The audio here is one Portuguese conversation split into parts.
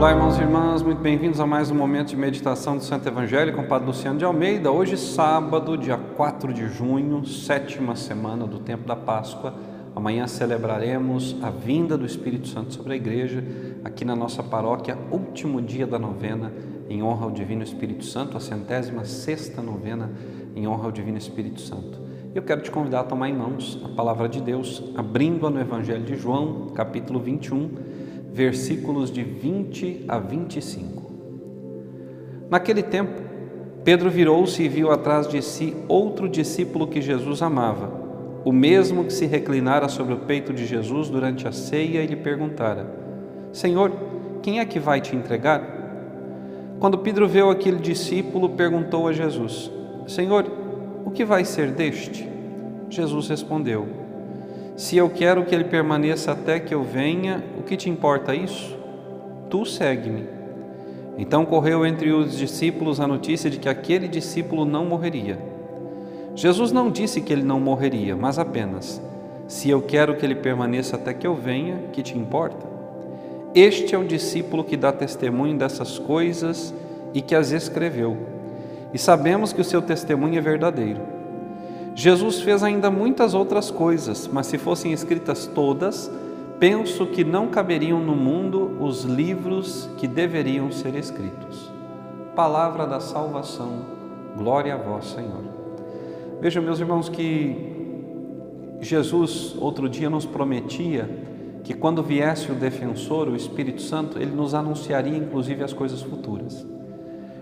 Olá, irmãos e irmãs, muito bem-vindos a mais um momento de meditação do Santo Evangelho com o Padre Luciano de Almeida. Hoje, sábado, dia 4 de junho, sétima semana do tempo da Páscoa. Amanhã celebraremos a vinda do Espírito Santo sobre a igreja, aqui na nossa paróquia, último dia da novena, em honra ao Divino Espírito Santo, a centésima sexta novena, em honra ao Divino Espírito Santo. Eu quero te convidar a tomar em mãos a palavra de Deus, abrindo-a no Evangelho de João, capítulo 21, versículos de 20 a 25. Naquele tempo, Pedro virou-se e viu atrás de si outro discípulo que Jesus amava, o mesmo que se reclinara sobre o peito de Jesus durante a ceia e lhe perguntara: Senhor, quem é que vai te entregar? Quando Pedro viu aquele discípulo, perguntou a Jesus: Senhor, o que vai ser deste? Jesus respondeu: Se eu quero que ele permaneça até que eu venha, o que te importa isso? Tu segue-me. Então correu entre os discípulos a notícia de que aquele discípulo não morreria. Jesus não disse que ele não morreria, mas apenas: Se eu quero que ele permaneça até que eu venha, que te importa? Este é o discípulo que dá testemunho dessas coisas e que as escreveu e sabemos que o seu testemunho é verdadeiro. Jesus fez ainda muitas outras coisas, mas se fossem escritas todas, penso que não caberiam no mundo os livros que deveriam ser escritos. Palavra da salvação, glória a vós, Senhor. Vejam, meus irmãos, que Jesus outro dia nos prometia que quando viesse o defensor, o Espírito Santo, ele nos anunciaria inclusive as coisas futuras.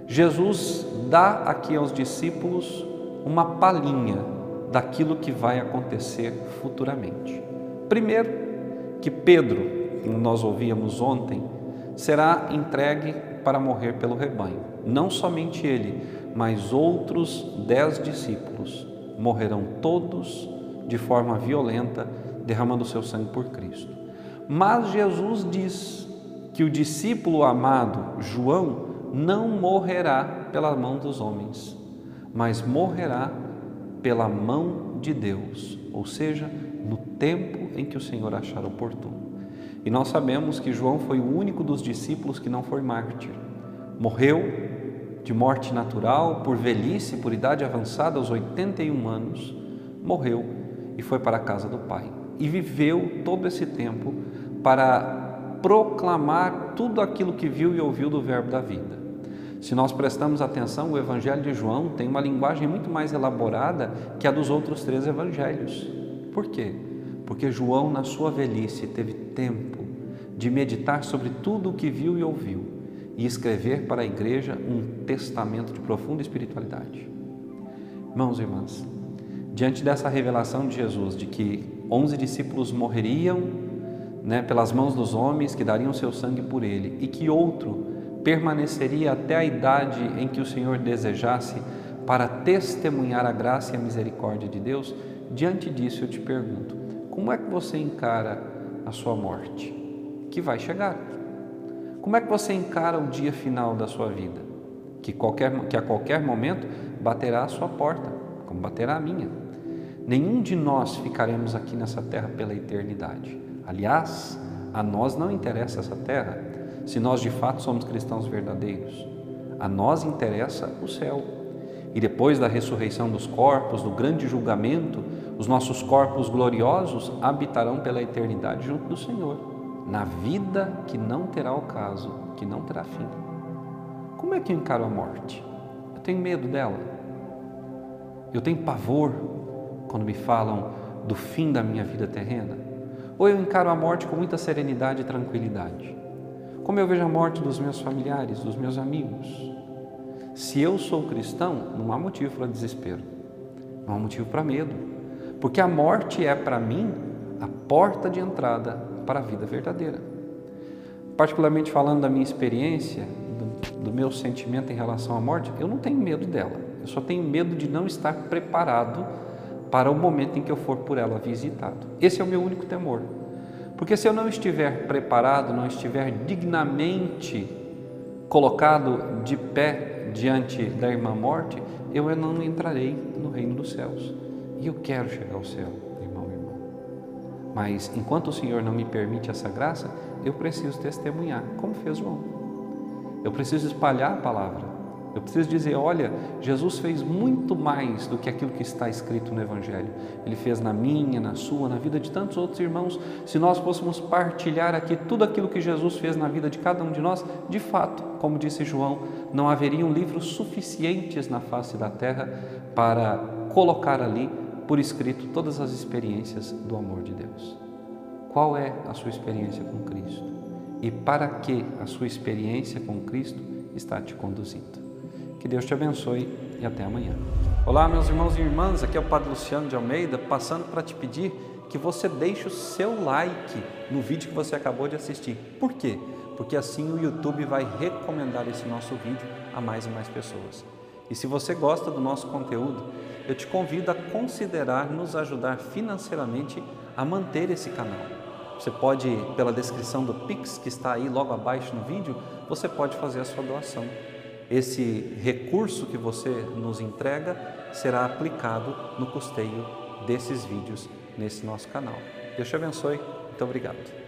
Jesus dá aqui aos discípulos uma palhinha daquilo que vai acontecer futuramente. Primeiro, que Pedro, como nós ouvíamos ontem, será entregue para morrer pelo rebanho. Não somente ele, mas outros dez discípulos morrerão todos de forma violenta, derramando seu sangue por Cristo. Mas Jesus diz que o discípulo amado, João, não morrerá pela mão dos homens, mas morrerá pela mão de Deus, ou seja, no tempo em que o Senhor achar oportuno. E nós sabemos que João foi o único dos discípulos que não foi mártir. Morreu de morte natural, por velhice, por idade avançada, aos 81 anos, morreu e foi para a casa do Pai. E viveu todo esse tempo para proclamar tudo aquilo que viu e ouviu do Verbo da vida. Se nós prestamos atenção, o Evangelho de João tem uma linguagem muito mais elaborada que a dos outros três evangelhos. Por quê? Porque João, na sua velhice, teve tempo de meditar sobre tudo o que viu e ouviu e escrever para a igreja um testamento de profunda espiritualidade. Irmãos e irmãs, diante dessa revelação de Jesus de que onze discípulos morreriam né, pelas mãos dos homens que dariam seu sangue por ele e que outro permaneceria até a idade em que o Senhor desejasse para testemunhar a graça e a misericórdia de Deus, diante disso eu te pergunto: como é que você encara a sua morte? Que vai chegar. Como é que você encara o dia final da sua vida? Que, qualquer, que a qualquer momento baterá a sua porta, como baterá a minha. Nenhum de nós ficaremos aqui nessa terra pela eternidade. Aliás, a nós não interessa essa terra, se nós de fato somos cristãos verdadeiros. A nós interessa o céu. E depois da ressurreição dos corpos, do grande julgamento, os nossos corpos gloriosos habitarão pela eternidade junto do Senhor, na vida que não terá ocaso, que não terá fim. Como é que eu encaro a morte? Eu tenho medo dela. Eu tenho pavor quando me falam do fim da minha vida terrena? Ou eu encaro a morte com muita serenidade e tranquilidade? Como eu vejo a morte dos meus familiares, dos meus amigos. Se eu sou cristão, não há motivo para desespero, não há motivo para medo, porque a morte é para mim a porta de entrada para a vida verdadeira. Particularmente falando da minha experiência, do, do meu sentimento em relação à morte, eu não tenho medo dela, eu só tenho medo de não estar preparado para o momento em que eu for por ela visitado. Esse é o meu único temor. Porque se eu não estiver preparado, não estiver dignamente colocado de pé diante da irmã morte, eu não entrarei no reino dos céus. E eu quero chegar ao céu, irmão e irmã. Mas enquanto o Senhor não me permite essa graça, eu preciso testemunhar, como fez João. Eu preciso espalhar a palavra. Eu preciso dizer: olha, Jesus fez muito mais do que aquilo que está escrito no Evangelho. Ele fez na minha, na sua, na vida de tantos outros irmãos. Se nós fôssemos partilhar aqui tudo aquilo que Jesus fez na vida de cada um de nós, de fato, como disse João, não haveriam livros suficientes na face da terra para colocar ali por escrito todas as experiências do amor de Deus. Qual é a sua experiência com Cristo? E para que a sua experiência com Cristo está te conduzindo? Que Deus te abençoe e até amanhã. Olá, meus irmãos e irmãs, aqui é o Padre Luciano de Almeida, passando para te pedir que você deixe o seu like no vídeo que você acabou de assistir. Por quê? Porque assim o YouTube vai recomendar esse nosso vídeo a mais e mais pessoas. E se você gosta do nosso conteúdo, eu te convido a considerar nos ajudar financeiramente a manter esse canal. Você pode, pela descrição do Pix que está aí logo abaixo no vídeo, você pode fazer a sua doação esse recurso que você nos entrega será aplicado no custeio desses vídeos nesse nosso canal. Deus te abençoe. Muito obrigado.